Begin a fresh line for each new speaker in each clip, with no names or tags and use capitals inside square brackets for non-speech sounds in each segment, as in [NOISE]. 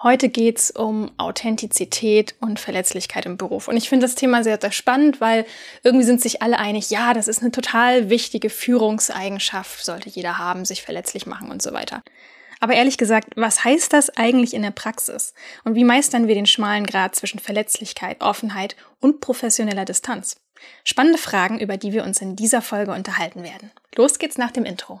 Heute geht's um Authentizität und Verletzlichkeit im Beruf. Und ich finde das Thema sehr, sehr spannend, weil irgendwie sind sich alle einig, ja, das ist eine total wichtige Führungseigenschaft, sollte jeder haben, sich verletzlich machen und so weiter. Aber ehrlich gesagt, was heißt das eigentlich in der Praxis? Und wie meistern wir den schmalen Grad zwischen Verletzlichkeit, Offenheit und professioneller Distanz? Spannende Fragen, über die wir uns in dieser Folge unterhalten werden. Los geht's nach dem Intro.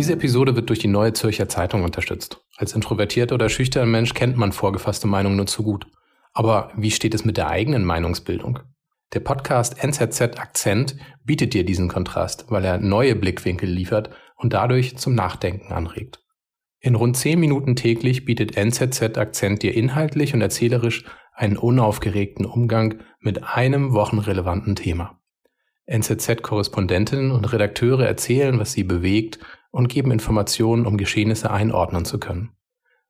Diese Episode wird durch die Neue Zürcher Zeitung unterstützt. Als introvertierter oder schüchterner Mensch kennt man vorgefasste Meinungen nur zu gut. Aber wie steht es mit der eigenen Meinungsbildung? Der Podcast NZZ Akzent bietet dir diesen Kontrast, weil er neue Blickwinkel liefert und dadurch zum Nachdenken anregt. In rund zehn Minuten täglich bietet NZZ Akzent dir inhaltlich und erzählerisch einen unaufgeregten Umgang mit einem wochenrelevanten Thema. NZZ-Korrespondentinnen und Redakteure erzählen, was sie bewegt und geben Informationen, um Geschehnisse einordnen zu können.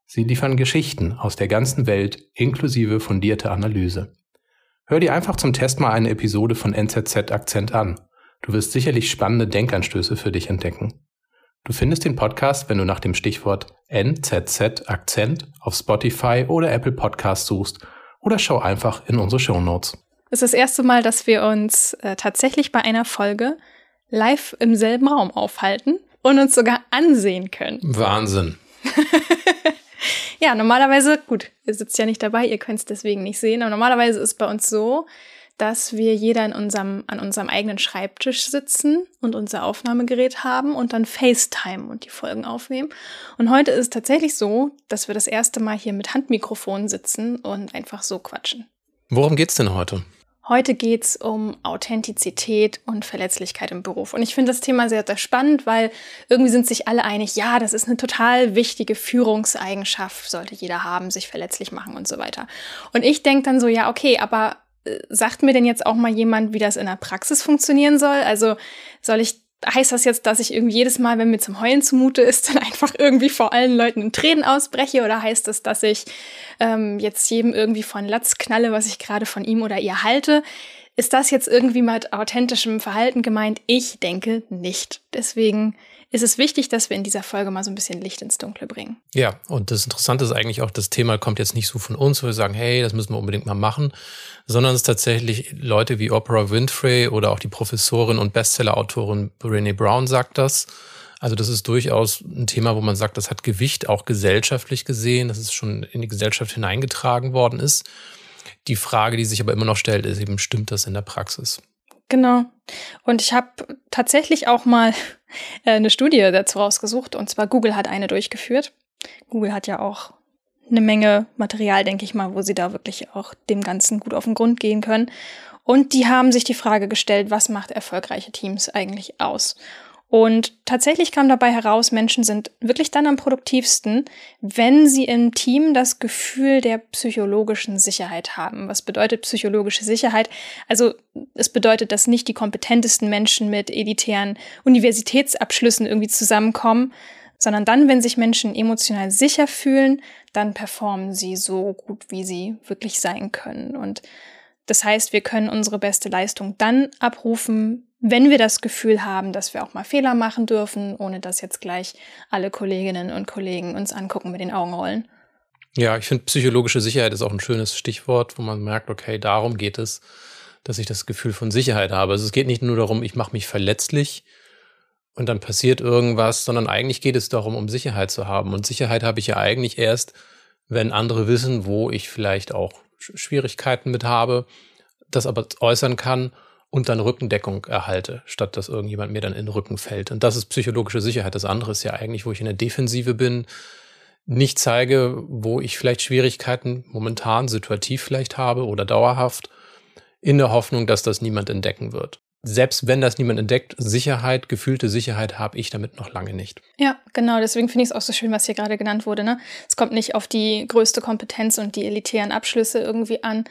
Sie liefern Geschichten aus der ganzen Welt inklusive fundierte Analyse. Hör dir einfach zum Test mal eine Episode von NZZ Akzent an. Du wirst sicherlich spannende Denkanstöße für dich entdecken. Du findest den Podcast, wenn du nach dem Stichwort NZZ Akzent auf Spotify oder Apple Podcast suchst oder schau einfach in unsere Show Notes.
Es ist das erste Mal, dass wir uns äh, tatsächlich bei einer Folge live im selben Raum aufhalten und uns sogar ansehen können.
Wahnsinn. [LAUGHS]
ja, normalerweise, gut, ihr sitzt ja nicht dabei, ihr könnt es deswegen nicht sehen, aber normalerweise ist bei uns so, dass wir jeder in unserem, an unserem eigenen Schreibtisch sitzen und unser Aufnahmegerät haben und dann FaceTime und die Folgen aufnehmen. Und heute ist es tatsächlich so, dass wir das erste Mal hier mit Handmikrofon sitzen und einfach so quatschen.
Worum geht's denn heute?
Heute geht's um Authentizität und Verletzlichkeit im Beruf. Und ich finde das Thema sehr, sehr spannend, weil irgendwie sind sich alle einig, ja, das ist eine total wichtige Führungseigenschaft, sollte jeder haben, sich verletzlich machen und so weiter. Und ich denke dann so, ja, okay, aber äh, sagt mir denn jetzt auch mal jemand, wie das in der Praxis funktionieren soll? Also soll ich heißt das jetzt, dass ich irgendwie jedes Mal, wenn mir zum Heulen zumute ist, [LAUGHS] dann einfach irgendwie vor allen Leuten in Tränen ausbreche? Oder heißt das, dass ich ähm, jetzt jedem irgendwie von Latz knalle, was ich gerade von ihm oder ihr halte? Ist das jetzt irgendwie mit authentischem Verhalten gemeint? Ich denke nicht. Deswegen ist es wichtig, dass wir in dieser Folge mal so ein bisschen Licht ins Dunkle bringen.
Ja, und das Interessante ist eigentlich auch, das Thema kommt jetzt nicht so von uns, wo wir sagen, hey, das müssen wir unbedingt mal machen, sondern es ist tatsächlich Leute wie Oprah Winfrey oder auch die Professorin und Bestseller-Autorin Brené Brown sagt das. Also das ist durchaus ein Thema, wo man sagt, das hat Gewicht auch gesellschaftlich gesehen, dass es schon in die Gesellschaft hineingetragen worden ist. Die Frage, die sich aber immer noch stellt, ist eben, stimmt das in der Praxis?
Genau. Und ich habe tatsächlich auch mal [LAUGHS] äh, eine Studie dazu rausgesucht. Und zwar Google hat eine durchgeführt. Google hat ja auch eine Menge Material, denke ich mal, wo sie da wirklich auch dem Ganzen gut auf den Grund gehen können. Und die haben sich die Frage gestellt, was macht erfolgreiche Teams eigentlich aus? Und tatsächlich kam dabei heraus, Menschen sind wirklich dann am produktivsten, wenn sie im Team das Gefühl der psychologischen Sicherheit haben. Was bedeutet psychologische Sicherheit? Also es bedeutet, dass nicht die kompetentesten Menschen mit elitären Universitätsabschlüssen irgendwie zusammenkommen, sondern dann, wenn sich Menschen emotional sicher fühlen, dann performen sie so gut, wie sie wirklich sein können. Und das heißt, wir können unsere beste Leistung dann abrufen, wenn wir das Gefühl haben, dass wir auch mal Fehler machen dürfen, ohne dass jetzt gleich alle Kolleginnen und Kollegen uns angucken mit den Augen rollen.
Ja, ich finde, psychologische Sicherheit ist auch ein schönes Stichwort, wo man merkt, okay, darum geht es, dass ich das Gefühl von Sicherheit habe. Also es geht nicht nur darum, ich mache mich verletzlich und dann passiert irgendwas, sondern eigentlich geht es darum, um Sicherheit zu haben. Und Sicherheit habe ich ja eigentlich erst, wenn andere wissen, wo ich vielleicht auch Schwierigkeiten mit habe, das aber äußern kann und dann Rückendeckung erhalte, statt dass irgendjemand mir dann in den Rücken fällt. Und das ist psychologische Sicherheit. Das andere ist ja eigentlich, wo ich in der Defensive bin, nicht zeige, wo ich vielleicht Schwierigkeiten momentan situativ vielleicht habe oder dauerhaft, in der Hoffnung, dass das niemand entdecken wird. selbst wenn das niemand entdeckt, Sicherheit, gefühlte Sicherheit habe ich damit noch lange nicht.
Ja, genau. Deswegen finde ich es auch so schön, was hier gerade genannt wurde. Ne? Es kommt nicht auf die größte Kompetenz und die elitären Abschlüsse irgendwie an.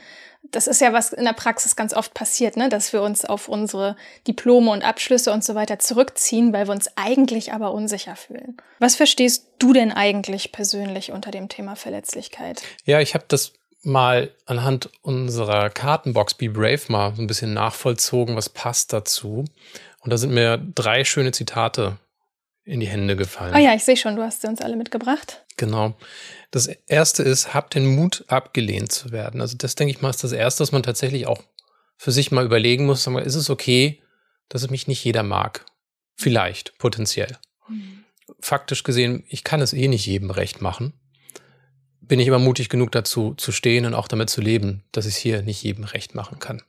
Das ist ja, was in der Praxis ganz oft passiert, ne? dass wir uns auf unsere Diplome und Abschlüsse und so weiter zurückziehen, weil wir uns eigentlich aber unsicher fühlen. Was verstehst du denn eigentlich persönlich unter dem Thema Verletzlichkeit?
Ja, ich habe das mal anhand unserer Kartenbox Be Brave mal so ein bisschen nachvollzogen, was passt dazu. Und da sind mir drei schöne Zitate in die Hände gefallen.
Ah ja, ich sehe schon, du hast sie uns alle mitgebracht.
Genau. Das erste ist, habt den Mut, abgelehnt zu werden. Also das denke ich mal ist das erste, was man tatsächlich auch für sich mal überlegen muss. Mal, ist es okay, dass es mich nicht jeder mag? Vielleicht, potenziell. Mhm. Faktisch gesehen, ich kann es eh nicht jedem recht machen bin ich immer mutig genug dazu zu stehen und auch damit zu leben, dass ich es hier nicht jedem recht machen kann.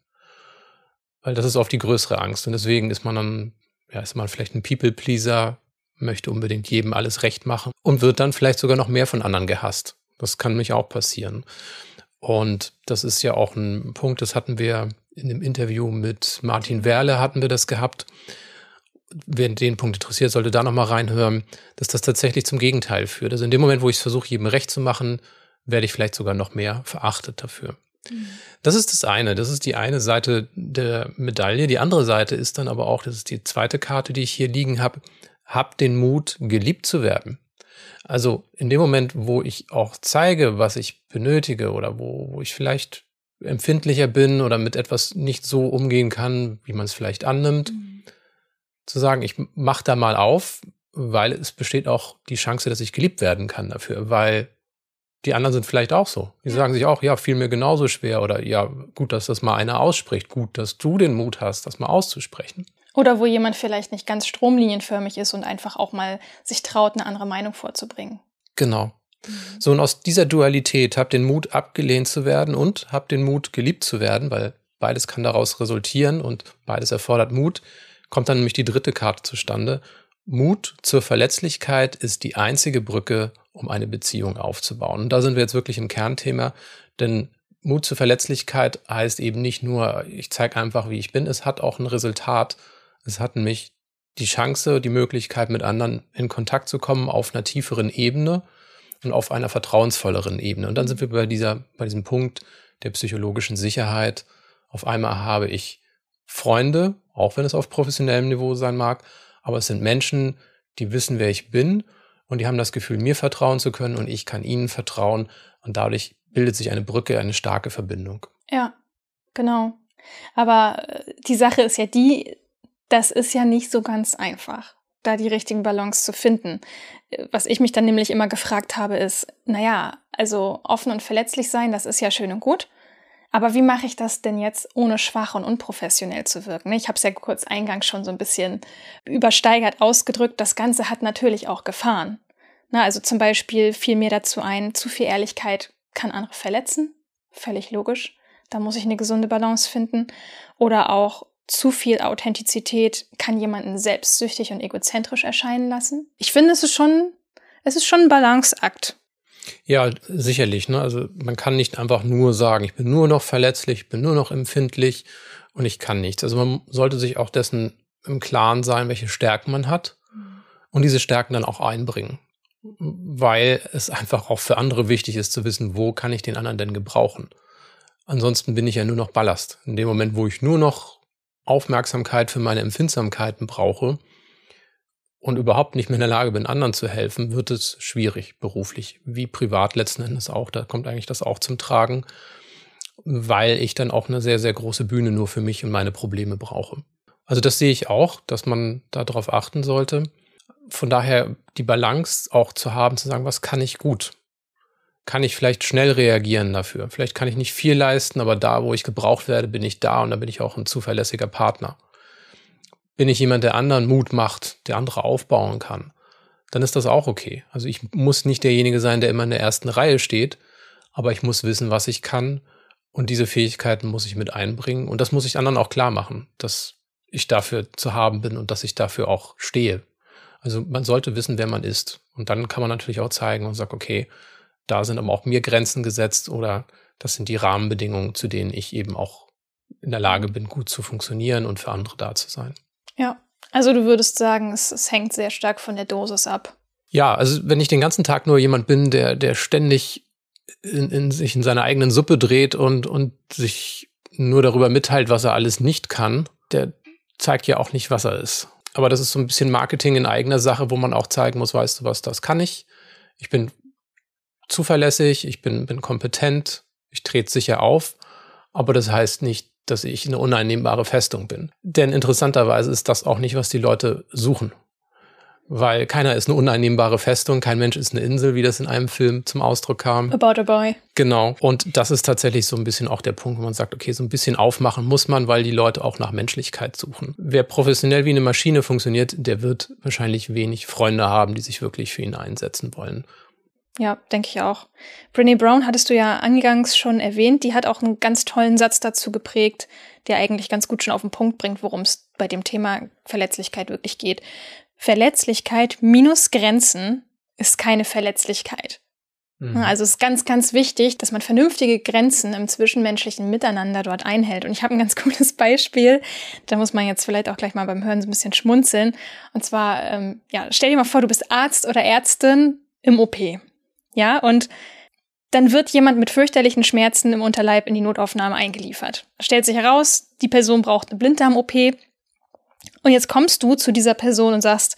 Weil das ist oft die größere Angst und deswegen ist man dann, ja, ist man vielleicht ein People-Pleaser, möchte unbedingt jedem alles recht machen und wird dann vielleicht sogar noch mehr von anderen gehasst. Das kann mich auch passieren. Und das ist ja auch ein Punkt, das hatten wir in dem Interview mit Martin Werle hatten wir das gehabt wer den Punkt interessiert, sollte da nochmal reinhören, dass das tatsächlich zum Gegenteil führt. Also in dem Moment, wo ich es versuche, jedem recht zu machen, werde ich vielleicht sogar noch mehr verachtet dafür. Mhm. Das ist das eine. Das ist die eine Seite der Medaille. Die andere Seite ist dann aber auch, das ist die zweite Karte, die ich hier liegen habe, hab den Mut, geliebt zu werden. Also in dem Moment, wo ich auch zeige, was ich benötige oder wo, wo ich vielleicht empfindlicher bin oder mit etwas nicht so umgehen kann, wie man es vielleicht annimmt, mhm zu sagen, ich mache da mal auf, weil es besteht auch die Chance, dass ich geliebt werden kann dafür, weil die anderen sind vielleicht auch so. Die sagen sich auch, ja, fiel mir genauso schwer oder ja, gut, dass das mal einer ausspricht, gut, dass du den Mut hast, das mal auszusprechen.
Oder wo jemand vielleicht nicht ganz stromlinienförmig ist und einfach auch mal sich traut, eine andere Meinung vorzubringen.
Genau. Mhm. So, und aus dieser Dualität hab den Mut, abgelehnt zu werden und hab den Mut, geliebt zu werden, weil beides kann daraus resultieren und beides erfordert Mut kommt dann nämlich die dritte Karte zustande. Mut zur Verletzlichkeit ist die einzige Brücke, um eine Beziehung aufzubauen. Und da sind wir jetzt wirklich im Kernthema, denn Mut zur Verletzlichkeit heißt eben nicht nur, ich zeige einfach, wie ich bin, es hat auch ein Resultat. Es hat nämlich die Chance, die Möglichkeit, mit anderen in Kontakt zu kommen auf einer tieferen Ebene und auf einer vertrauensvolleren Ebene. Und dann sind wir bei dieser, bei diesem Punkt der psychologischen Sicherheit. Auf einmal habe ich Freunde, auch wenn es auf professionellem Niveau sein mag, aber es sind Menschen, die wissen, wer ich bin und die haben das Gefühl, mir vertrauen zu können und ich kann ihnen vertrauen und dadurch bildet sich eine Brücke, eine starke Verbindung.
Ja, genau. Aber äh, die Sache ist ja die, das ist ja nicht so ganz einfach, da die richtigen Balance zu finden. Was ich mich dann nämlich immer gefragt habe, ist, naja, also offen und verletzlich sein, das ist ja schön und gut. Aber wie mache ich das denn jetzt, ohne schwach und unprofessionell zu wirken? Ich habe es ja kurz eingangs schon so ein bisschen übersteigert ausgedrückt. Das Ganze hat natürlich auch Gefahren. Na, also zum Beispiel fiel mir dazu ein, zu viel Ehrlichkeit kann andere verletzen. Völlig logisch. Da muss ich eine gesunde Balance finden. Oder auch zu viel Authentizität kann jemanden selbstsüchtig und egozentrisch erscheinen lassen. Ich finde, es ist schon, es ist schon ein Balanceakt.
Ja, sicherlich. Ne? Also man kann nicht einfach nur sagen, ich bin nur noch verletzlich, ich bin nur noch empfindlich und ich kann nichts. Also man sollte sich auch dessen im Klaren sein, welche Stärken man hat und diese Stärken dann auch einbringen. Weil es einfach auch für andere wichtig ist zu wissen, wo kann ich den anderen denn gebrauchen. Ansonsten bin ich ja nur noch Ballast. In dem Moment, wo ich nur noch Aufmerksamkeit für meine Empfindsamkeiten brauche, und überhaupt nicht mehr in der Lage bin, anderen zu helfen, wird es schwierig, beruflich wie privat letzten Endes auch. Da kommt eigentlich das auch zum Tragen, weil ich dann auch eine sehr, sehr große Bühne nur für mich und meine Probleme brauche. Also das sehe ich auch, dass man darauf achten sollte. Von daher die Balance auch zu haben, zu sagen, was kann ich gut? Kann ich vielleicht schnell reagieren dafür? Vielleicht kann ich nicht viel leisten, aber da, wo ich gebraucht werde, bin ich da und da bin ich auch ein zuverlässiger Partner bin ich jemand, der anderen Mut macht, der andere aufbauen kann, dann ist das auch okay. Also ich muss nicht derjenige sein, der immer in der ersten Reihe steht, aber ich muss wissen, was ich kann und diese Fähigkeiten muss ich mit einbringen und das muss ich anderen auch klar machen, dass ich dafür zu haben bin und dass ich dafür auch stehe. Also man sollte wissen, wer man ist und dann kann man natürlich auch zeigen und sagen, okay, da sind aber auch mir Grenzen gesetzt oder das sind die Rahmenbedingungen, zu denen ich eben auch in der Lage bin, gut zu funktionieren und für andere da zu sein.
Ja, also du würdest sagen, es, es hängt sehr stark von der Dosis ab.
Ja, also wenn ich den ganzen Tag nur jemand bin, der, der ständig in, in sich in seiner eigenen Suppe dreht und, und sich nur darüber mitteilt, was er alles nicht kann, der zeigt ja auch nicht, was er ist. Aber das ist so ein bisschen Marketing in eigener Sache, wo man auch zeigen muss, weißt du was, das kann ich. Ich bin zuverlässig, ich bin, bin kompetent, ich trete sicher auf, aber das heißt nicht, dass ich eine uneinnehmbare Festung bin. Denn interessanterweise ist das auch nicht, was die Leute suchen weil keiner ist eine uneinnehmbare Festung, kein Mensch ist eine Insel, wie das in einem Film zum Ausdruck kam.
About a Boy.
Genau. Und das ist tatsächlich so ein bisschen auch der Punkt, wo man sagt, okay, so ein bisschen aufmachen muss man, weil die Leute auch nach Menschlichkeit suchen. Wer professionell wie eine Maschine funktioniert, der wird wahrscheinlich wenig Freunde haben, die sich wirklich für ihn einsetzen wollen.
Ja, denke ich auch. Brené Brown hattest du ja angangs schon erwähnt. Die hat auch einen ganz tollen Satz dazu geprägt, der eigentlich ganz gut schon auf den Punkt bringt, worum es bei dem Thema Verletzlichkeit wirklich geht. Verletzlichkeit minus Grenzen ist keine Verletzlichkeit. Mhm. Also es ist ganz, ganz wichtig, dass man vernünftige Grenzen im zwischenmenschlichen Miteinander dort einhält. Und ich habe ein ganz [LAUGHS] cooles Beispiel. Da muss man jetzt vielleicht auch gleich mal beim Hören so ein bisschen schmunzeln. Und zwar, ähm, ja, stell dir mal vor, du bist Arzt oder Ärztin im OP. Ja, und dann wird jemand mit fürchterlichen Schmerzen im Unterleib in die Notaufnahme eingeliefert. Stellt sich heraus, die Person braucht eine Blinddarm-OP. Und jetzt kommst du zu dieser Person und sagst,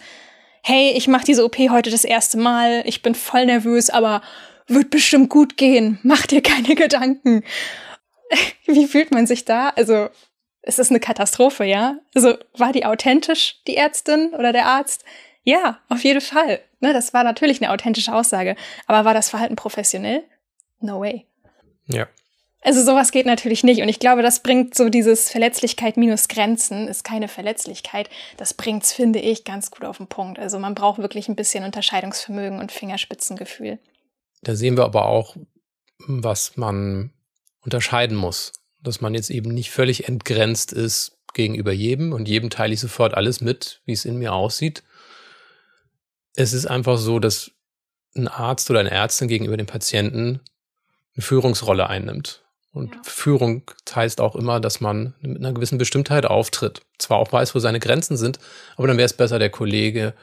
hey, ich mache diese OP heute das erste Mal, ich bin voll nervös, aber wird bestimmt gut gehen, mach dir keine [LAUGHS] Gedanken. Wie fühlt man sich da? Also, es ist eine Katastrophe, ja? Also, war die authentisch, die Ärztin oder der Arzt? Ja, auf jeden Fall. Ne, das war natürlich eine authentische Aussage. Aber war das Verhalten professionell? No way.
Ja.
Also sowas geht natürlich nicht. Und ich glaube, das bringt so dieses Verletzlichkeit minus Grenzen ist keine Verletzlichkeit. Das bringt's, finde ich, ganz gut auf den Punkt. Also man braucht wirklich ein bisschen Unterscheidungsvermögen und Fingerspitzengefühl.
Da sehen wir aber auch, was man unterscheiden muss. Dass man jetzt eben nicht völlig entgrenzt ist gegenüber jedem und jedem teile ich sofort alles mit, wie es in mir aussieht. Es ist einfach so, dass ein Arzt oder eine Ärztin gegenüber dem Patienten eine Führungsrolle einnimmt. Und ja. Führung heißt auch immer, dass man mit einer gewissen Bestimmtheit auftritt. Zwar auch weiß, wo seine Grenzen sind, aber dann wäre es besser, der Kollege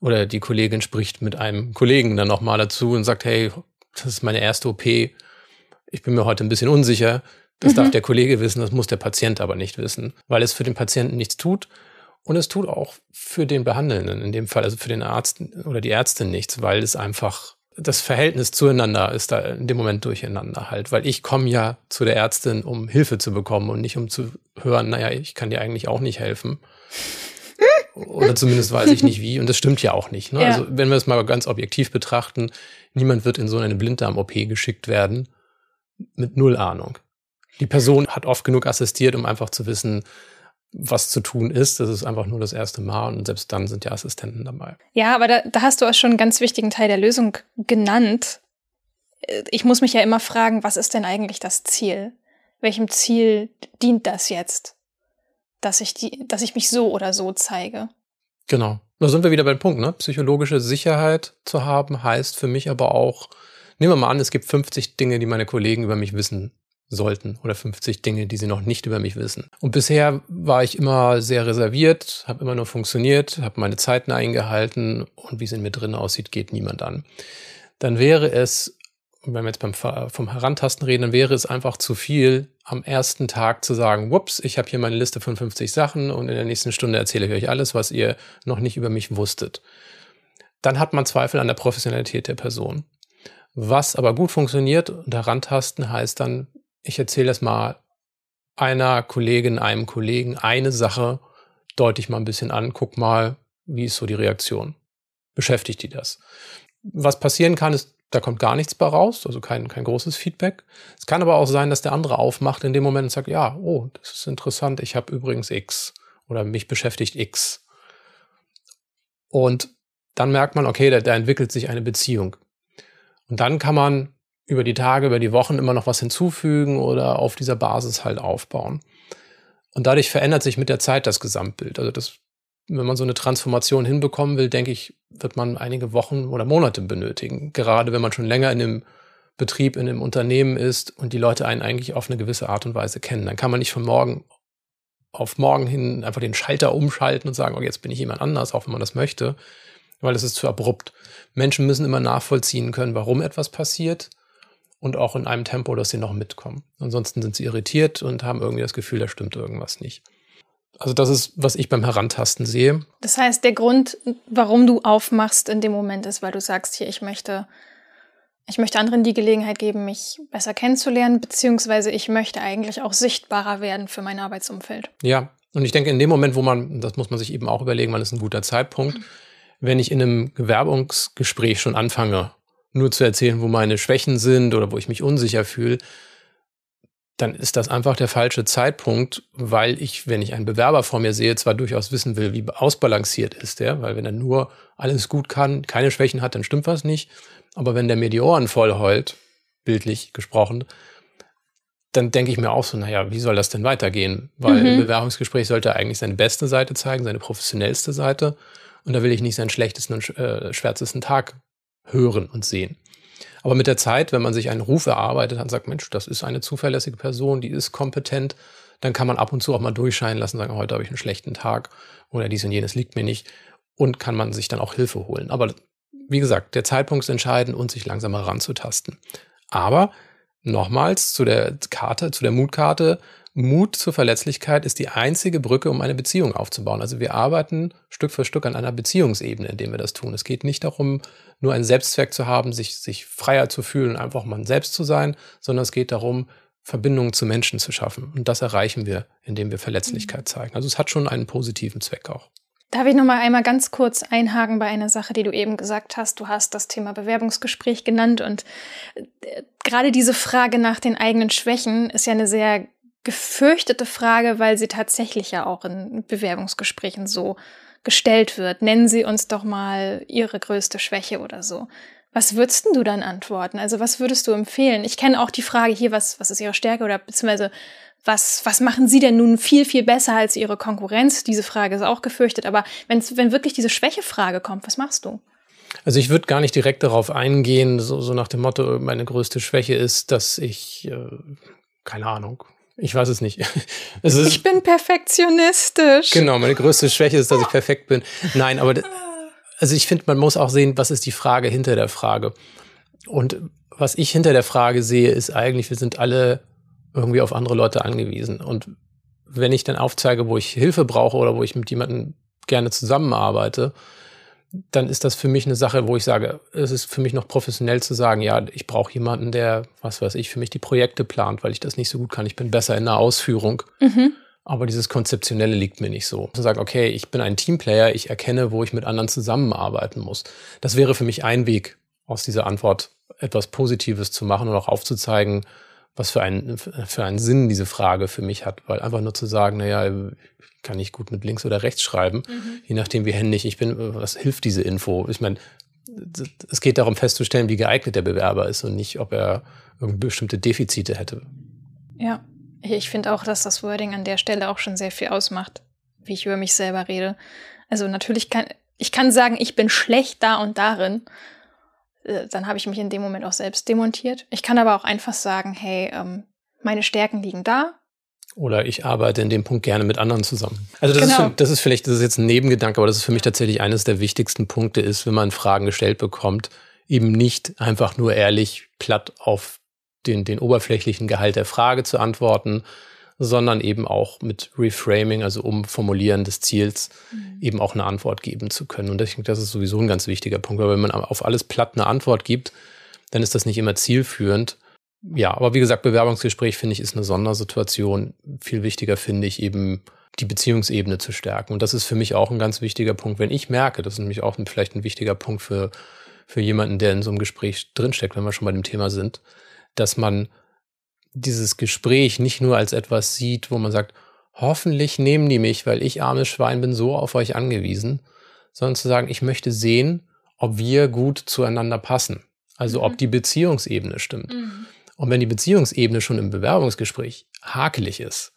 oder die Kollegin spricht mit einem Kollegen dann nochmal dazu und sagt, hey, das ist meine erste OP. Ich bin mir heute ein bisschen unsicher. Das mhm. darf der Kollege wissen, das muss der Patient aber nicht wissen, weil es für den Patienten nichts tut. Und es tut auch für den Behandelnden, in dem Fall, also für den Arzt oder die Ärztin nichts, weil es einfach das Verhältnis zueinander ist da in dem Moment durcheinander halt, weil ich komme ja zu der Ärztin, um Hilfe zu bekommen und nicht um zu hören, naja, ich kann dir eigentlich auch nicht helfen. [LAUGHS] Oder zumindest weiß ich nicht wie. Und das stimmt ja auch nicht. Ne? Ja. Also wenn wir es mal ganz objektiv betrachten, niemand wird in so eine Blinddarm-OP geschickt werden mit null Ahnung. Die Person hat oft genug assistiert, um einfach zu wissen, was zu tun ist. Das ist einfach nur das erste Mal und selbst dann sind ja Assistenten dabei.
Ja, aber da, da hast du auch schon einen ganz wichtigen Teil der Lösung genannt. Ich muss mich ja immer fragen, was ist denn eigentlich das Ziel? Welchem Ziel dient das jetzt? Dass ich die, dass ich mich so oder so zeige.
Genau. Da sind wir wieder beim Punkt, ne? Psychologische Sicherheit zu haben heißt für mich aber auch, nehmen wir mal an, es gibt 50 Dinge, die meine Kollegen über mich wissen sollten oder 50 Dinge, die sie noch nicht über mich wissen. Und bisher war ich immer sehr reserviert, habe immer nur funktioniert, habe meine Zeiten eingehalten und wie es in mir drin aussieht, geht niemand an. Dann wäre es, wenn wir jetzt beim vom Herantasten reden, dann wäre es einfach zu viel, am ersten Tag zu sagen, whoops, ich habe hier meine Liste von 50 Sachen und in der nächsten Stunde erzähle ich euch alles, was ihr noch nicht über mich wusstet. Dann hat man Zweifel an der Professionalität der Person. Was aber gut funktioniert und herantasten heißt dann, ich erzähle das mal einer Kollegin, einem Kollegen eine Sache, deute ich mal ein bisschen an, guck mal, wie ist so die Reaktion? Beschäftigt die das? Was passieren kann, ist, da kommt gar nichts bei raus, also kein, kein großes Feedback. Es kann aber auch sein, dass der andere aufmacht in dem Moment und sagt, ja, oh, das ist interessant, ich habe übrigens X oder mich beschäftigt X. Und dann merkt man, okay, da, da entwickelt sich eine Beziehung. Und dann kann man über die Tage, über die Wochen immer noch was hinzufügen oder auf dieser Basis halt aufbauen. Und dadurch verändert sich mit der Zeit das Gesamtbild. Also das, wenn man so eine Transformation hinbekommen will, denke ich, wird man einige Wochen oder Monate benötigen. Gerade wenn man schon länger in dem Betrieb in einem Unternehmen ist und die Leute einen eigentlich auf eine gewisse Art und Weise kennen. Dann kann man nicht von morgen auf morgen hin einfach den Schalter umschalten und sagen, oh, jetzt bin ich jemand anders, auch wenn man das möchte, weil es ist zu abrupt. Menschen müssen immer nachvollziehen können, warum etwas passiert und auch in einem Tempo, dass sie noch mitkommen. Ansonsten sind sie irritiert und haben irgendwie das Gefühl, da stimmt irgendwas nicht. Also das ist, was ich beim Herantasten sehe.
Das heißt, der Grund, warum du aufmachst in dem Moment ist, weil du sagst, hier, ich möchte ich möchte anderen die Gelegenheit geben, mich besser kennenzulernen, beziehungsweise ich möchte eigentlich auch sichtbarer werden für mein Arbeitsumfeld.
Ja, und ich denke, in dem Moment, wo man, das muss man sich eben auch überlegen, wann ist ein guter Zeitpunkt, wenn ich in einem Bewerbungsgespräch schon anfange, nur zu erzählen, wo meine Schwächen sind oder wo ich mich unsicher fühle, dann ist das einfach der falsche Zeitpunkt, weil ich, wenn ich einen Bewerber vor mir sehe, zwar durchaus wissen will, wie ausbalanciert ist der, weil wenn er nur alles gut kann, keine Schwächen hat, dann stimmt was nicht. Aber wenn der mir die Ohren voll heult, bildlich gesprochen, dann denke ich mir auch so, naja, wie soll das denn weitergehen? Weil mhm. im Bewerbungsgespräch sollte er eigentlich seine beste Seite zeigen, seine professionellste Seite. Und da will ich nicht seinen schlechtesten und äh, schwärzesten Tag hören und sehen. Aber mit der Zeit, wenn man sich einen Ruf erarbeitet und sagt, Mensch, das ist eine zuverlässige Person, die ist kompetent, dann kann man ab und zu auch mal durchscheinen lassen, sagen, heute habe ich einen schlechten Tag oder dies und jenes liegt mir nicht und kann man sich dann auch Hilfe holen. Aber wie gesagt, der Zeitpunkt ist entscheidend und sich langsam heranzutasten. Aber nochmals zu der Karte, zu der Mutkarte. Mut zur Verletzlichkeit ist die einzige Brücke, um eine Beziehung aufzubauen. Also wir arbeiten Stück für Stück an einer Beziehungsebene, indem wir das tun. Es geht nicht darum, nur einen Selbstzweck zu haben, sich, sich freier zu fühlen, einfach mal selbst zu sein, sondern es geht darum, Verbindungen zu Menschen zu schaffen. Und das erreichen wir, indem wir Verletzlichkeit zeigen. Also es hat schon einen positiven Zweck auch.
Darf ich noch mal einmal ganz kurz einhaken bei einer Sache, die du eben gesagt hast? Du hast das Thema Bewerbungsgespräch genannt und äh, gerade diese Frage nach den eigenen Schwächen ist ja eine sehr gefürchtete Frage, weil sie tatsächlich ja auch in Bewerbungsgesprächen so gestellt wird. Nennen Sie uns doch mal Ihre größte Schwäche oder so. Was würdest du dann antworten? Also was würdest du empfehlen? Ich kenne auch die Frage hier, was, was ist Ihre Stärke oder beziehungsweise was, was machen Sie denn nun viel, viel besser als Ihre Konkurrenz? Diese Frage ist auch gefürchtet. Aber wenn's, wenn wirklich diese Schwächefrage kommt, was machst du?
Also ich würde gar nicht direkt darauf eingehen, so, so nach dem Motto, meine größte Schwäche ist, dass ich, äh, keine Ahnung, ich weiß es nicht. [LAUGHS]
es ist, ich bin perfektionistisch.
Genau, meine größte Schwäche ist, dass ich perfekt bin. Nein, aber also ich finde, man muss auch sehen, was ist die Frage hinter der Frage. Und was ich hinter der Frage sehe, ist eigentlich, wir sind alle irgendwie auf andere Leute angewiesen. Und wenn ich dann aufzeige, wo ich Hilfe brauche oder wo ich mit jemandem gerne zusammenarbeite, dann ist das für mich eine Sache, wo ich sage, es ist für mich noch professionell zu sagen, ja, ich brauche jemanden, der, was weiß ich, für mich die Projekte plant, weil ich das nicht so gut kann. Ich bin besser in der Ausführung. Mhm. Aber dieses Konzeptionelle liegt mir nicht so. Zu sagen, okay, ich bin ein Teamplayer, ich erkenne, wo ich mit anderen zusammenarbeiten muss. Das wäre für mich ein Weg, aus dieser Antwort etwas Positives zu machen und auch aufzuzeigen, was für einen, für einen Sinn diese Frage für mich hat. Weil einfach nur zu sagen, naja, kann ich gut mit links oder rechts schreiben, mhm. je nachdem, wie händig ich bin, was hilft diese Info? Ich meine, es geht darum festzustellen, wie geeignet der Bewerber ist und nicht, ob er bestimmte Defizite hätte.
Ja, ich finde auch, dass das Wording an der Stelle auch schon sehr viel ausmacht, wie ich über mich selber rede. Also natürlich kann ich kann sagen, ich bin schlecht da und darin, dann habe ich mich in dem Moment auch selbst demontiert. Ich kann aber auch einfach sagen, hey, ähm, meine Stärken liegen da.
Oder ich arbeite in dem Punkt gerne mit anderen zusammen. Also das, genau. ist, das ist vielleicht, das ist jetzt ein Nebengedanke, aber das ist für mich tatsächlich eines der wichtigsten Punkte ist, wenn man Fragen gestellt bekommt, eben nicht einfach nur ehrlich platt auf den, den oberflächlichen Gehalt der Frage zu antworten, sondern eben auch mit Reframing, also Umformulieren des Ziels, mhm. eben auch eine Antwort geben zu können. Und ich denke, das ist sowieso ein ganz wichtiger Punkt, weil wenn man auf alles platt eine Antwort gibt, dann ist das nicht immer zielführend. Ja, aber wie gesagt, Bewerbungsgespräch finde ich ist eine Sondersituation. Viel wichtiger finde ich eben die Beziehungsebene zu stärken. Und das ist für mich auch ein ganz wichtiger Punkt. Wenn ich merke, das ist nämlich auch vielleicht ein wichtiger Punkt für, für jemanden, der in so einem Gespräch drinsteckt, wenn wir schon bei dem Thema sind, dass man dieses Gespräch nicht nur als etwas sieht, wo man sagt, hoffentlich nehmen die mich, weil ich armes Schwein bin so auf euch angewiesen, sondern zu sagen, ich möchte sehen, ob wir gut zueinander passen. Also mhm. ob die Beziehungsebene stimmt. Mhm. Und wenn die Beziehungsebene schon im Bewerbungsgespräch hakelig ist,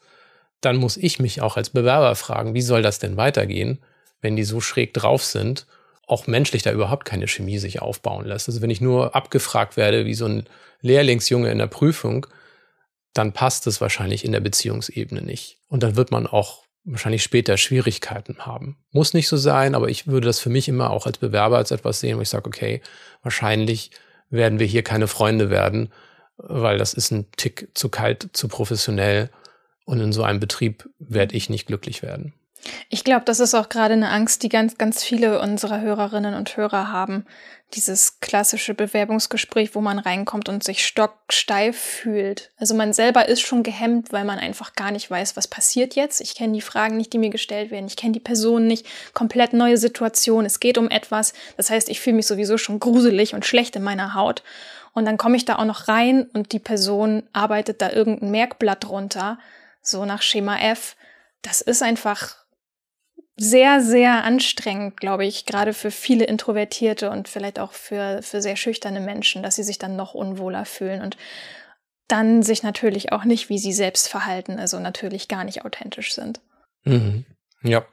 dann muss ich mich auch als Bewerber fragen, wie soll das denn weitergehen, wenn die so schräg drauf sind auch menschlich da überhaupt keine Chemie sich aufbauen lässt. Also wenn ich nur abgefragt werde wie so ein Lehrlingsjunge in der Prüfung, dann passt es wahrscheinlich in der Beziehungsebene nicht. Und dann wird man auch wahrscheinlich später Schwierigkeiten haben. Muss nicht so sein, aber ich würde das für mich immer auch als Bewerber als etwas sehen, wo ich sage, okay, wahrscheinlich werden wir hier keine Freunde werden, weil das ist ein Tick zu kalt, zu professionell und in so einem Betrieb werde ich nicht glücklich werden.
Ich glaube, das ist auch gerade eine Angst, die ganz, ganz viele unserer Hörerinnen und Hörer haben. Dieses klassische Bewerbungsgespräch, wo man reinkommt und sich stocksteif fühlt. Also man selber ist schon gehemmt, weil man einfach gar nicht weiß, was passiert jetzt. Ich kenne die Fragen nicht, die mir gestellt werden. Ich kenne die Person nicht. Komplett neue Situation. Es geht um etwas. Das heißt, ich fühle mich sowieso schon gruselig und schlecht in meiner Haut. Und dann komme ich da auch noch rein und die Person arbeitet da irgendein Merkblatt runter. So nach Schema F. Das ist einfach sehr, sehr anstrengend, glaube ich, gerade für viele Introvertierte und vielleicht auch für, für sehr schüchterne Menschen, dass sie sich dann noch unwohler fühlen und dann sich natürlich auch nicht wie sie selbst verhalten, also natürlich gar nicht authentisch sind.
Mhm. Ja.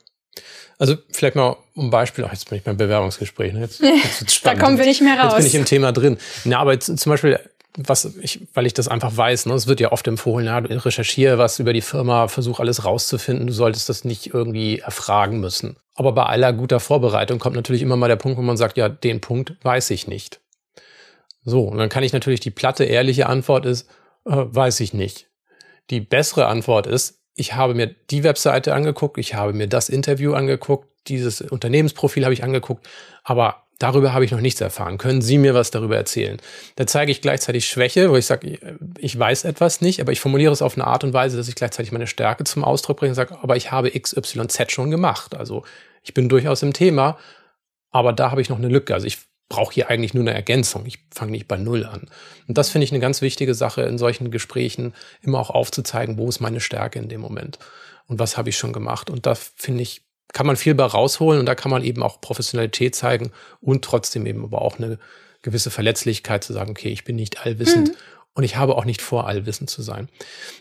Also vielleicht mal ein Beispiel, ach, jetzt bin ich beim Bewerbungsgespräch, ne? jetzt, [LAUGHS] jetzt
da kommen wir nicht mehr raus.
Jetzt bin ich im Thema drin. Na, aber jetzt, zum Beispiel was ich, weil ich das einfach weiß, ne, es wird ja oft empfohlen, ja, recherchiere was über die Firma, versuch alles rauszufinden, du solltest das nicht irgendwie erfragen müssen. Aber bei aller guter Vorbereitung kommt natürlich immer mal der Punkt, wo man sagt, ja, den Punkt weiß ich nicht. So, und dann kann ich natürlich die platte, ehrliche Antwort ist, äh, weiß ich nicht. Die bessere Antwort ist, ich habe mir die Webseite angeguckt, ich habe mir das Interview angeguckt, dieses Unternehmensprofil habe ich angeguckt, aber Darüber habe ich noch nichts erfahren. Können Sie mir was darüber erzählen? Da zeige ich gleichzeitig Schwäche, wo ich sage, ich weiß etwas nicht, aber ich formuliere es auf eine Art und Weise, dass ich gleichzeitig meine Stärke zum Ausdruck bringe und sage, aber ich habe XYZ schon gemacht. Also ich bin durchaus im Thema, aber da habe ich noch eine Lücke. Also ich brauche hier eigentlich nur eine Ergänzung. Ich fange nicht bei Null an. Und das finde ich eine ganz wichtige Sache in solchen Gesprächen, immer auch aufzuzeigen, wo ist meine Stärke in dem Moment und was habe ich schon gemacht. Und da finde ich, kann man viel bei rausholen und da kann man eben auch Professionalität zeigen und trotzdem eben aber auch eine gewisse Verletzlichkeit zu sagen, okay, ich bin nicht allwissend mhm. und ich habe auch nicht vor, allwissend zu sein.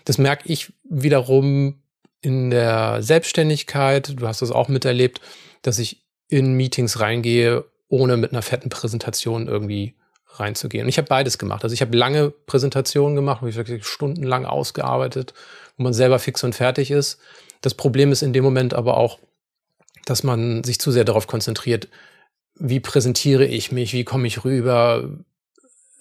Das merke ich wiederum in der Selbstständigkeit, du hast das auch miterlebt, dass ich in Meetings reingehe, ohne mit einer fetten Präsentation irgendwie reinzugehen. Und ich habe beides gemacht. Also ich habe lange Präsentationen gemacht, wo ich wirklich stundenlang ausgearbeitet, wo man selber fix und fertig ist. Das Problem ist in dem Moment aber auch, dass man sich zu sehr darauf konzentriert, wie präsentiere ich mich, wie komme ich rüber.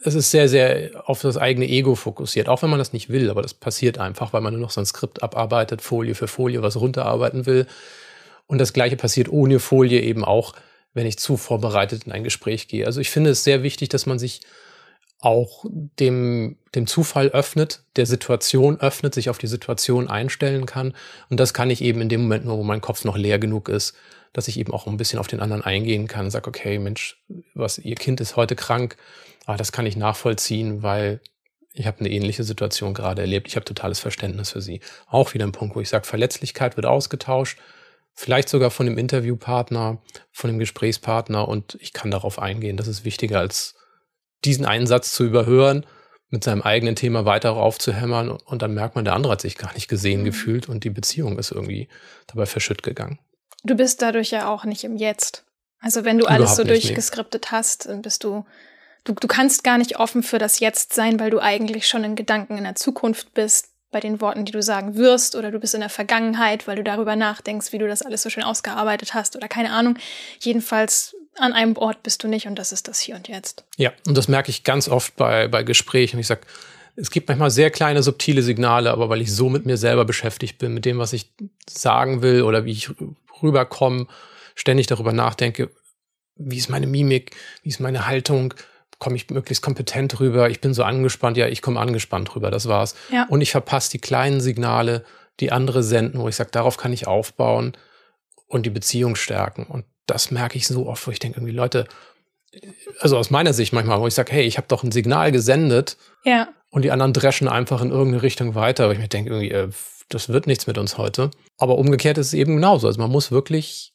Es ist sehr, sehr auf das eigene Ego fokussiert, auch wenn man das nicht will, aber das passiert einfach, weil man nur noch so ein Skript abarbeitet, Folie für Folie, was runterarbeiten will. Und das Gleiche passiert ohne Folie eben auch, wenn ich zu vorbereitet in ein Gespräch gehe. Also ich finde es sehr wichtig, dass man sich auch dem, dem Zufall öffnet, der Situation öffnet, sich auf die Situation einstellen kann. Und das kann ich eben in dem Moment nur, wo mein Kopf noch leer genug ist, dass ich eben auch ein bisschen auf den anderen eingehen kann sage, okay, Mensch, was, ihr Kind ist heute krank, aber das kann ich nachvollziehen, weil ich habe eine ähnliche Situation gerade erlebt. Ich habe totales Verständnis für sie. Auch wieder ein Punkt, wo ich sage, Verletzlichkeit wird ausgetauscht, vielleicht sogar von dem Interviewpartner, von dem Gesprächspartner und ich kann darauf eingehen. Das ist wichtiger als diesen einen Satz zu überhören, mit seinem eigenen Thema weiter aufzuhämmern und dann merkt man, der andere hat sich gar nicht gesehen mhm. gefühlt und die Beziehung ist irgendwie dabei verschütt gegangen.
Du bist dadurch ja auch nicht im Jetzt. Also wenn du alles Überhaupt so durchgeskriptet nee. hast, dann bist du, du, du kannst gar nicht offen für das Jetzt sein, weil du eigentlich schon in Gedanken in der Zukunft bist, bei den Worten, die du sagen wirst, oder du bist in der Vergangenheit, weil du darüber nachdenkst, wie du das alles so schön ausgearbeitet hast, oder keine Ahnung. Jedenfalls an einem Ort bist du nicht und das ist das Hier und Jetzt.
Ja, und das merke ich ganz oft bei, bei Gesprächen. Ich sage, es gibt manchmal sehr kleine, subtile Signale, aber weil ich so mit mir selber beschäftigt bin, mit dem, was ich sagen will oder wie ich rüberkomme, ständig darüber nachdenke, wie ist meine Mimik, wie ist meine Haltung, komme ich möglichst kompetent rüber, ich bin so angespannt, ja, ich komme angespannt rüber, das war's. Ja. Und ich verpasse die kleinen Signale, die andere senden, wo ich sage, darauf kann ich aufbauen und die Beziehung stärken. Und das merke ich so oft, wo ich denke, irgendwie Leute, also aus meiner Sicht manchmal, wo ich sage, hey, ich habe doch ein Signal gesendet
ja.
und die anderen dreschen einfach in irgendeine Richtung weiter. Aber ich mir denke, irgendwie, äh, das wird nichts mit uns heute. Aber umgekehrt ist es eben genauso. Also man muss wirklich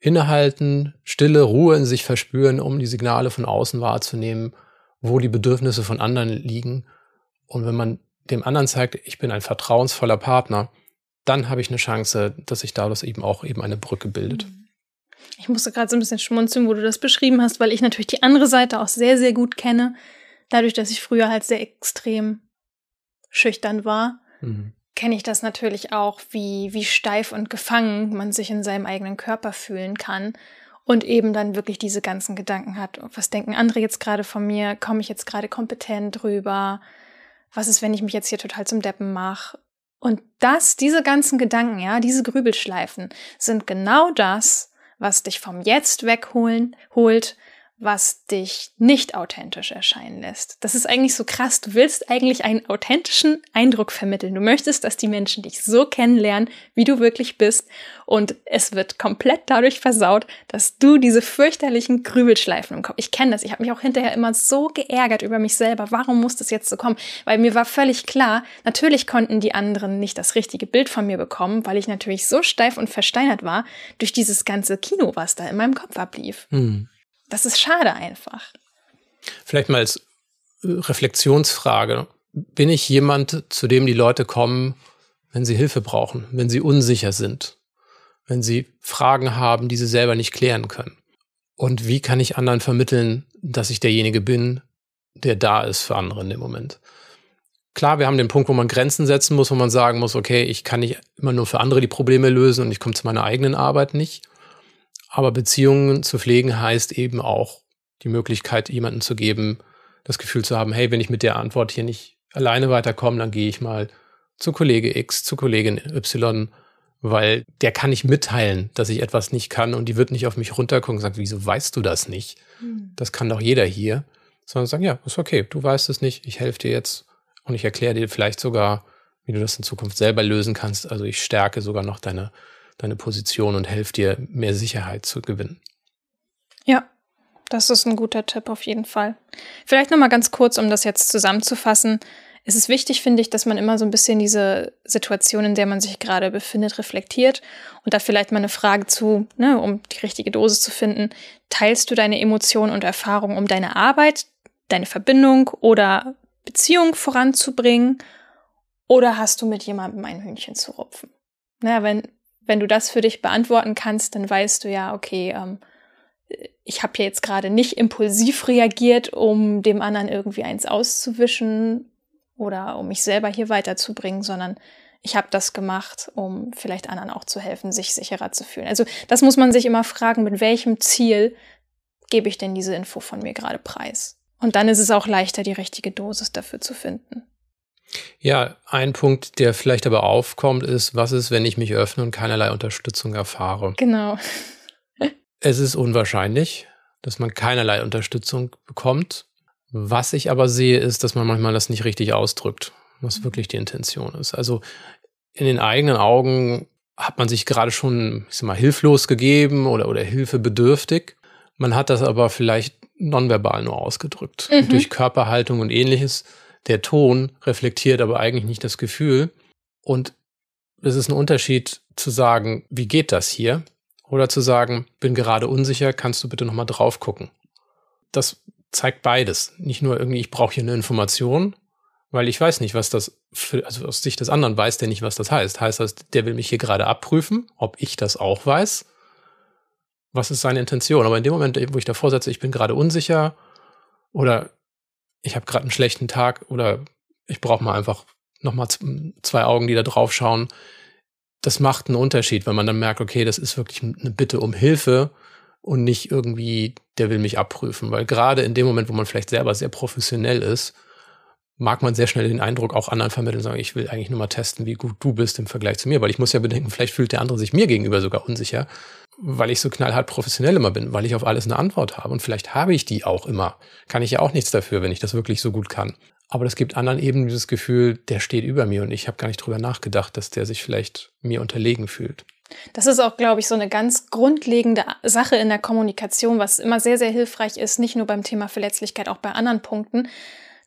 innehalten, Stille, Ruhe in sich verspüren, um die Signale von außen wahrzunehmen, wo die Bedürfnisse von anderen liegen. Und wenn man dem anderen zeigt, ich bin ein vertrauensvoller Partner, dann habe ich eine Chance, dass sich daraus eben auch eben eine Brücke bildet.
Mhm. Ich musste gerade so ein bisschen schmunzeln, wo du das beschrieben hast, weil ich natürlich die andere Seite auch sehr, sehr gut kenne. Dadurch, dass ich früher halt sehr extrem schüchtern war, mhm. kenne ich das natürlich auch, wie, wie steif und gefangen man sich in seinem eigenen Körper fühlen kann und eben dann wirklich diese ganzen Gedanken hat. Was denken andere jetzt gerade von mir? Komme ich jetzt gerade kompetent drüber? Was ist, wenn ich mich jetzt hier total zum Deppen mache? Und das, diese ganzen Gedanken, ja, diese Grübelschleifen sind genau das, was dich vom Jetzt wegholen, holt, was dich nicht authentisch erscheinen lässt. Das ist eigentlich so krass. Du willst eigentlich einen authentischen Eindruck vermitteln. Du möchtest, dass die Menschen dich so kennenlernen, wie du wirklich bist. Und es wird komplett dadurch versaut, dass du diese fürchterlichen Grübelschleifen im Kopf. Ich kenne das. Ich habe mich auch hinterher immer so geärgert über mich selber. Warum muss das jetzt so kommen? Weil mir war völlig klar, natürlich konnten die anderen nicht das richtige Bild von mir bekommen, weil ich natürlich so steif und versteinert war durch dieses ganze Kino, was da in meinem Kopf ablief. Hm. Das ist schade einfach.
Vielleicht mal als äh, Reflexionsfrage. Bin ich jemand, zu dem die Leute kommen, wenn sie Hilfe brauchen, wenn sie unsicher sind, wenn sie Fragen haben, die sie selber nicht klären können? Und wie kann ich anderen vermitteln, dass ich derjenige bin, der da ist für andere in dem Moment? Klar, wir haben den Punkt, wo man Grenzen setzen muss, wo man sagen muss, okay, ich kann nicht immer nur für andere die Probleme lösen und ich komme zu meiner eigenen Arbeit nicht. Aber Beziehungen zu pflegen heißt eben auch die Möglichkeit, jemanden zu geben, das Gefühl zu haben, hey, wenn ich mit der Antwort hier nicht alleine weiterkomme, dann gehe ich mal zu Kollege X, zu Kollegin Y, weil der kann nicht mitteilen, dass ich etwas nicht kann und die wird nicht auf mich runtergucken und sagt, wieso weißt du das nicht? Hm. Das kann doch jeder hier. Sondern sagen, ja, ist okay, du weißt es nicht, ich helfe dir jetzt und ich erkläre dir vielleicht sogar, wie du das in Zukunft selber lösen kannst. Also ich stärke sogar noch deine deine Position und helft dir, mehr Sicherheit zu gewinnen.
Ja, das ist ein guter Tipp auf jeden Fall. Vielleicht nochmal ganz kurz, um das jetzt zusammenzufassen. Es ist wichtig, finde ich, dass man immer so ein bisschen diese Situation, in der man sich gerade befindet, reflektiert und da vielleicht mal eine Frage zu, ne, um die richtige Dosis zu finden. Teilst du deine Emotionen und Erfahrungen, um deine Arbeit, deine Verbindung oder Beziehung voranzubringen? Oder hast du mit jemandem ein Hühnchen zu rupfen? Naja, wenn, wenn du das für dich beantworten kannst, dann weißt du ja, okay, ähm, ich habe ja jetzt gerade nicht impulsiv reagiert, um dem anderen irgendwie eins auszuwischen oder um mich selber hier weiterzubringen, sondern ich habe das gemacht, um vielleicht anderen auch zu helfen, sich sicherer zu fühlen. Also das muss man sich immer fragen, mit welchem Ziel gebe ich denn diese Info von mir gerade preis? Und dann ist es auch leichter, die richtige Dosis dafür zu finden.
Ja, ein Punkt, der vielleicht aber aufkommt, ist, was ist, wenn ich mich öffne und keinerlei Unterstützung erfahre?
Genau.
es ist unwahrscheinlich, dass man keinerlei Unterstützung bekommt. Was ich aber sehe, ist, dass man manchmal das nicht richtig ausdrückt, was mhm. wirklich die Intention ist. Also in den eigenen Augen hat man sich gerade schon, ich sag mal, hilflos gegeben oder, oder hilfebedürftig. Man hat das aber vielleicht nonverbal nur ausgedrückt. Mhm. Durch Körperhaltung und ähnliches der Ton reflektiert aber eigentlich nicht das Gefühl. Und es ist ein Unterschied zu sagen, wie geht das hier? Oder zu sagen, bin gerade unsicher, kannst du bitte nochmal drauf gucken? Das zeigt beides. Nicht nur irgendwie, ich brauche hier eine Information, weil ich weiß nicht, was das für, also aus Sicht des anderen weiß der nicht, was das heißt. Heißt das, der will mich hier gerade abprüfen, ob ich das auch weiß? Was ist seine Intention? Aber in dem Moment, wo ich davor setze, ich bin gerade unsicher oder ich habe gerade einen schlechten Tag oder ich brauche mal einfach nochmal zwei Augen, die da drauf schauen. Das macht einen Unterschied, wenn man dann merkt, okay, das ist wirklich eine Bitte um Hilfe und nicht irgendwie, der will mich abprüfen. Weil gerade in dem Moment, wo man vielleicht selber sehr professionell ist, mag man sehr schnell den Eindruck auch anderen vermitteln, sagen, ich will eigentlich nur mal testen, wie gut du bist im Vergleich zu mir, weil ich muss ja bedenken, vielleicht fühlt der andere sich mir gegenüber sogar unsicher weil ich so knallhart professionell immer bin, weil ich auf alles eine Antwort habe. Und vielleicht habe ich die auch immer. Kann ich ja auch nichts dafür, wenn ich das wirklich so gut kann. Aber das gibt anderen eben dieses Gefühl, der steht über mir und ich habe gar nicht drüber nachgedacht, dass der sich vielleicht mir unterlegen fühlt.
Das ist auch, glaube ich, so eine ganz grundlegende Sache in der Kommunikation, was immer sehr, sehr hilfreich ist, nicht nur beim Thema Verletzlichkeit, auch bei anderen Punkten,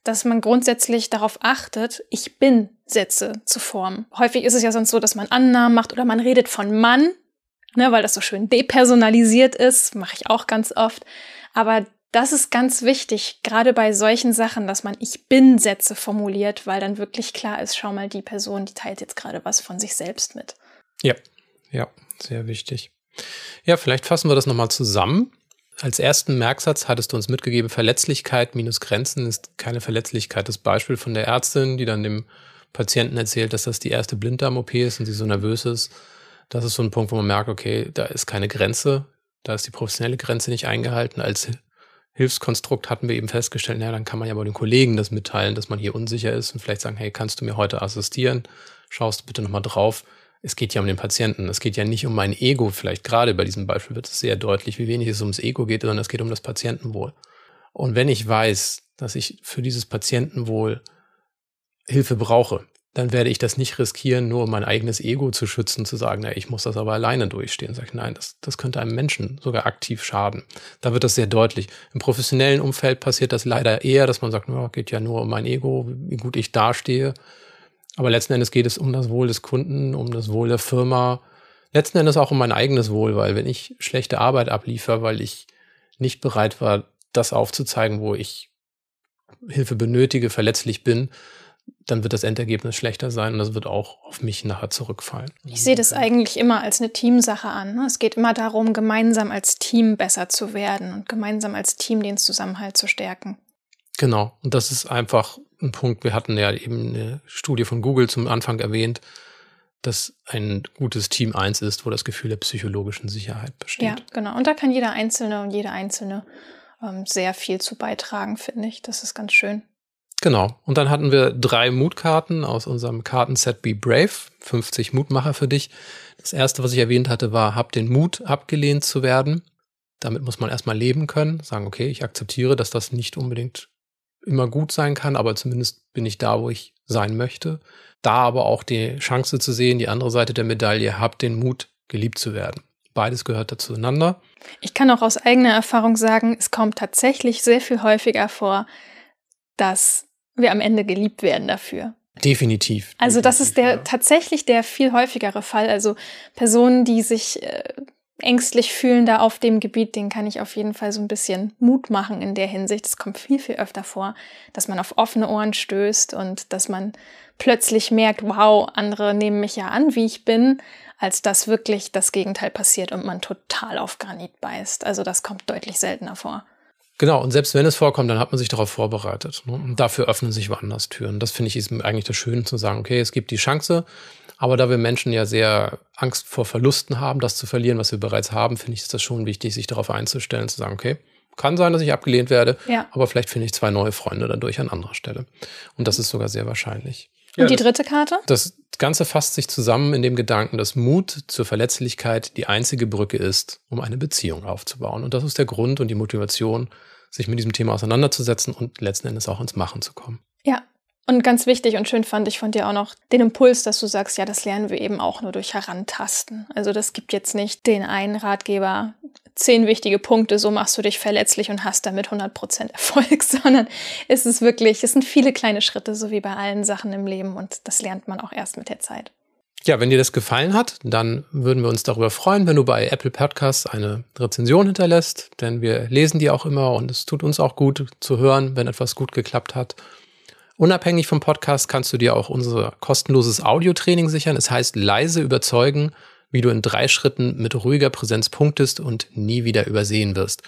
dass man grundsätzlich darauf achtet, ich bin Sätze zu formen. Häufig ist es ja sonst so, dass man Annahmen macht oder man redet von Mann ne, weil das so schön depersonalisiert ist, mache ich auch ganz oft. Aber das ist ganz wichtig, gerade bei solchen Sachen, dass man Ich bin Sätze formuliert, weil dann wirklich klar ist, schau mal, die Person, die teilt jetzt gerade was von sich selbst mit.
Ja, ja, sehr wichtig. Ja, vielleicht fassen wir das nochmal zusammen. Als ersten Merksatz hattest du uns mitgegeben, Verletzlichkeit minus Grenzen ist keine Verletzlichkeit. Das Beispiel von der Ärztin, die dann dem Patienten erzählt, dass das die erste Blinddarm-OP ist und sie so nervös ist. Das ist so ein Punkt, wo man merkt, okay, da ist keine Grenze, da ist die professionelle Grenze nicht eingehalten. Als Hilfskonstrukt hatten wir eben festgestellt, naja, dann kann man ja bei den Kollegen das mitteilen, dass man hier unsicher ist und vielleicht sagen, hey, kannst du mir heute assistieren? Schaust du bitte nochmal drauf. Es geht ja um den Patienten. Es geht ja nicht um mein Ego. Vielleicht gerade bei diesem Beispiel wird es sehr deutlich, wie wenig es ums Ego geht, sondern es geht um das Patientenwohl. Und wenn ich weiß, dass ich für dieses Patientenwohl Hilfe brauche, dann werde ich das nicht riskieren, nur um mein eigenes Ego zu schützen, zu sagen, na, ich muss das aber alleine durchstehen. Sag ich, nein, das, das könnte einem Menschen sogar aktiv schaden. Da wird das sehr deutlich. Im professionellen Umfeld passiert das leider eher, dass man sagt, na, geht ja nur um mein Ego, wie gut ich dastehe. Aber letzten Endes geht es um das Wohl des Kunden, um das Wohl der Firma. Letzten Endes auch um mein eigenes Wohl, weil wenn ich schlechte Arbeit abliefere, weil ich nicht bereit war, das aufzuzeigen, wo ich Hilfe benötige, verletzlich bin, dann wird das Endergebnis schlechter sein und das wird auch auf mich nachher zurückfallen.
Ich sehe das eigentlich immer als eine Teamsache an. Ne? Es geht immer darum, gemeinsam als Team besser zu werden und gemeinsam als Team den Zusammenhalt zu stärken.
Genau. Und das ist einfach ein Punkt. Wir hatten ja eben eine Studie von Google zum Anfang erwähnt, dass ein gutes Team eins ist, wo das Gefühl der psychologischen Sicherheit besteht.
Ja, genau. Und da kann jeder Einzelne und jede Einzelne ähm, sehr viel zu beitragen, finde ich. Das ist ganz schön.
Genau. Und dann hatten wir drei Mutkarten aus unserem Kartenset Be Brave. 50 Mutmacher für dich. Das erste, was ich erwähnt hatte, war, hab den Mut, abgelehnt zu werden. Damit muss man erstmal leben können. Sagen, okay, ich akzeptiere, dass das nicht unbedingt immer gut sein kann, aber zumindest bin ich da, wo ich sein möchte. Da aber auch die Chance zu sehen, die andere Seite der Medaille, hab den Mut, geliebt zu werden. Beides gehört dazueinander.
Ich kann auch aus eigener Erfahrung sagen, es kommt tatsächlich sehr viel häufiger vor, dass wir am Ende geliebt werden dafür.
Definitiv.
Also das
definitiv,
ist der
ja.
tatsächlich der viel häufigere Fall. Also Personen, die sich äh, ängstlich fühlen da auf dem Gebiet, denen kann ich auf jeden Fall so ein bisschen Mut machen in der Hinsicht. Es kommt viel, viel öfter vor, dass man auf offene Ohren stößt und dass man plötzlich merkt, wow, andere nehmen mich ja an, wie ich bin, als dass wirklich das Gegenteil passiert und man total auf Granit beißt. Also das kommt deutlich seltener vor.
Genau, und selbst wenn es vorkommt, dann hat man sich darauf vorbereitet. Ne? Und dafür öffnen sich woanders Türen. Das finde ich ist eigentlich das Schöne zu sagen, okay, es gibt die Chance, aber da wir Menschen ja sehr Angst vor Verlusten haben, das zu verlieren, was wir bereits haben, finde ich ist das schon wichtig, sich darauf einzustellen, zu sagen, okay, kann sein, dass ich abgelehnt werde,
Ja.
aber vielleicht finde ich zwei neue Freunde dadurch an anderer Stelle. Und das ist sogar sehr wahrscheinlich.
Und die
das-
dritte Karte?
Das Ganze fasst sich zusammen in dem Gedanken, dass Mut zur Verletzlichkeit die einzige Brücke ist, um eine Beziehung aufzubauen. Und das ist der Grund und die Motivation, sich mit diesem Thema auseinanderzusetzen und letzten Endes auch ins Machen zu kommen.
Ja. Und ganz wichtig und schön fand ich von dir auch noch den Impuls, dass du sagst, ja, das lernen wir eben auch nur durch Herantasten. Also das gibt jetzt nicht den einen Ratgeber, zehn wichtige Punkte, so machst du dich verletzlich und hast damit 100% Erfolg, [LAUGHS] sondern es ist wirklich, es sind viele kleine Schritte, so wie bei allen Sachen im Leben und das lernt man auch erst mit der Zeit.
Ja, wenn dir das gefallen hat, dann würden wir uns darüber freuen, wenn du bei Apple Podcasts eine Rezension hinterlässt, denn wir lesen die auch immer und es tut uns auch gut zu hören, wenn etwas gut geklappt hat. Unabhängig vom Podcast kannst du dir auch unser kostenloses Audiotraining sichern. Es heißt leise überzeugen, wie du in drei Schritten mit ruhiger Präsenz punktest und nie wieder übersehen wirst.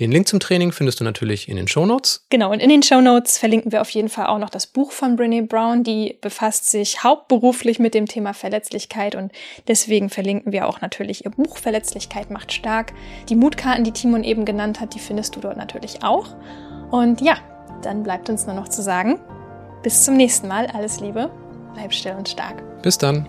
Den Link zum Training findest du natürlich in den Shownotes.
Genau, und in den Show Notes verlinken wir auf jeden Fall auch noch das Buch von Brene Brown. Die befasst sich hauptberuflich mit dem Thema Verletzlichkeit und deswegen verlinken wir auch natürlich ihr Buch Verletzlichkeit macht stark. Die Mutkarten, die Timon eben genannt hat, die findest du dort natürlich auch. Und ja, dann bleibt uns nur noch zu sagen, bis zum nächsten Mal. Alles Liebe, bleib still und stark.
Bis dann.